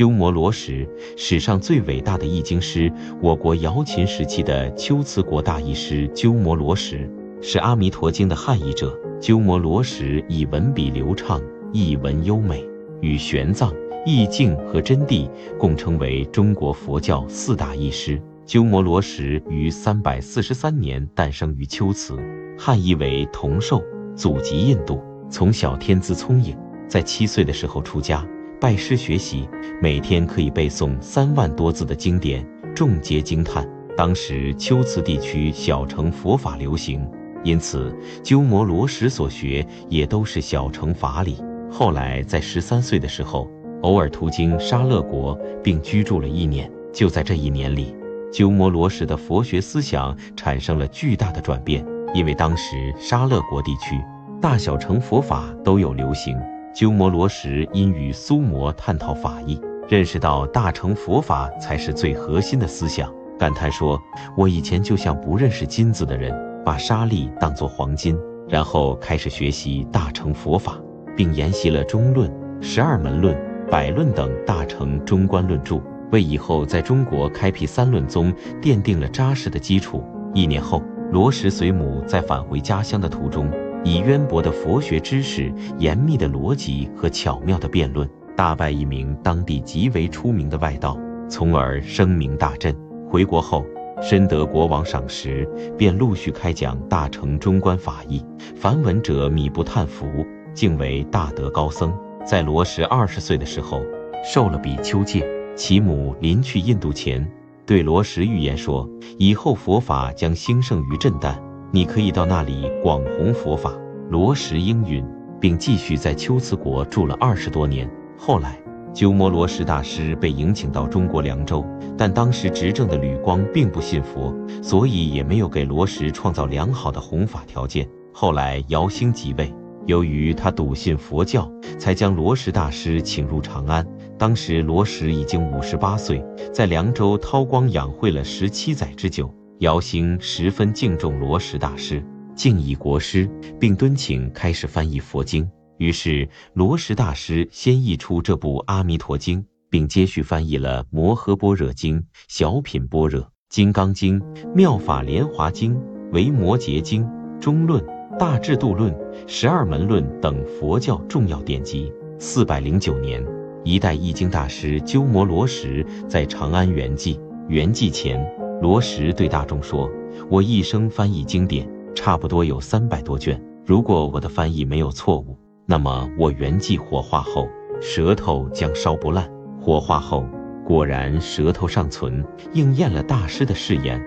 鸠摩罗什，史上最伟大的译经师，我国瑶琴时期的龟兹国大译师鸠摩罗什，是《阿弥陀经》的汉译者。鸠摩罗什以文笔流畅、译文优美，与玄奘、意境和真谛共称为中国佛教四大译师。鸠摩罗什于三百四十三年诞生于龟兹，汉译为同寿，祖籍印度，从小天资聪颖，在七岁的时候出家。拜师学习，每天可以背诵三万多字的经典，众皆惊叹。当时龟兹地区小乘佛法流行，因此鸠摩罗什所学也都是小乘法理。后来在十三岁的时候，偶尔途经沙勒国，并居住了一年。就在这一年里，鸠摩罗什的佛学思想产生了巨大的转变，因为当时沙勒国地区大小乘佛法都有流行。鸠摩罗什因与苏摩探讨法义，认识到大乘佛法才是最核心的思想，感叹说：“我以前就像不认识金子的人，把沙粒当作黄金。”然后开始学习大乘佛法，并研习了中论、十二门论、百论等大乘中观论著，为以后在中国开辟三论宗奠定了扎实的基础。一年后，罗什随母在返回家乡的途中。以渊博的佛学知识、严密的逻辑和巧妙的辩论，大败一名当地极为出名的外道，从而声名大振。回国后，深得国王赏识，便陆续开讲大乘中观法义，凡闻者米不叹服，敬为大德高僧。在罗什二十岁的时候，受了比丘戒。其母临去印度前，对罗什预言说：“以后佛法将兴盛于震旦。”你可以到那里广弘佛法。罗什应允，并继续在龟兹国住了二十多年。后来，鸠摩罗什大师被迎请到中国凉州，但当时执政的吕光并不信佛，所以也没有给罗什创造良好的弘法条件。后来，姚兴即位，由于他笃信佛教，才将罗什大师请入长安。当时，罗什已经五十八岁，在凉州韬光养晦了十七载之久。姚兴十分敬重罗什大师，敬以国师，并敦请开始翻译佛经。于是，罗什大师先译出这部《阿弥陀经》，并接续翻译了《摩诃般若经》《小品般若金刚经》《妙法莲华经》《维摩诘经》《中论》《大智度论》《十二门论》等佛教重要典籍。四百零九年，一代译经大师鸠摩罗什在长安圆寂。圆寂前。罗什对大众说：“我一生翻译经典，差不多有三百多卷。如果我的翻译没有错误，那么我圆寂火化后，舌头将烧不烂。火化后，果然舌头尚存，应验了大师的誓言。”